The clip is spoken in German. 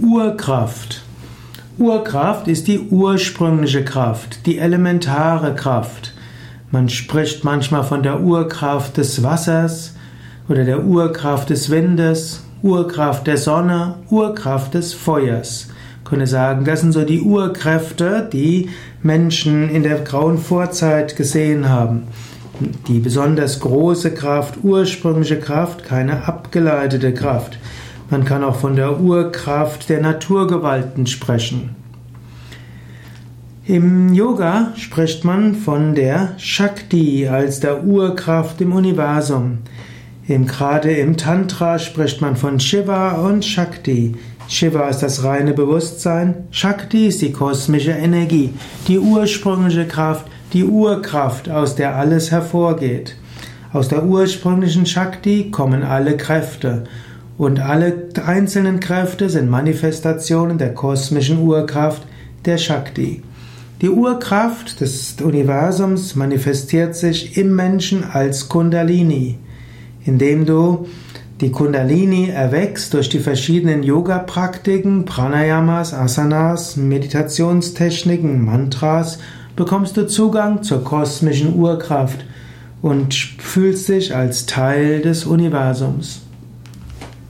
Urkraft. Urkraft ist die ursprüngliche Kraft, die elementare Kraft. Man spricht manchmal von der Urkraft des Wassers oder der Urkraft des Windes, Urkraft der Sonne, Urkraft des Feuers. Ich könnte sagen, das sind so die Urkräfte, die Menschen in der grauen Vorzeit gesehen haben. Die besonders große Kraft, ursprüngliche Kraft, keine abgeleitete Kraft. Man kann auch von der Urkraft der Naturgewalten sprechen. Im Yoga spricht man von der Shakti als der Urkraft im Universum. Im, gerade im Tantra spricht man von Shiva und Shakti. Shiva ist das reine Bewusstsein, Shakti ist die kosmische Energie, die ursprüngliche Kraft, die Urkraft, aus der alles hervorgeht. Aus der ursprünglichen Shakti kommen alle Kräfte und alle einzelnen Kräfte sind Manifestationen der kosmischen Urkraft, der Shakti. Die Urkraft des Universums manifestiert sich im Menschen als Kundalini. Indem du die Kundalini erwächst durch die verschiedenen Yoga-Praktiken, Pranayamas, Asanas, Meditationstechniken, Mantras, bekommst du Zugang zur kosmischen Urkraft und fühlst dich als Teil des Universums.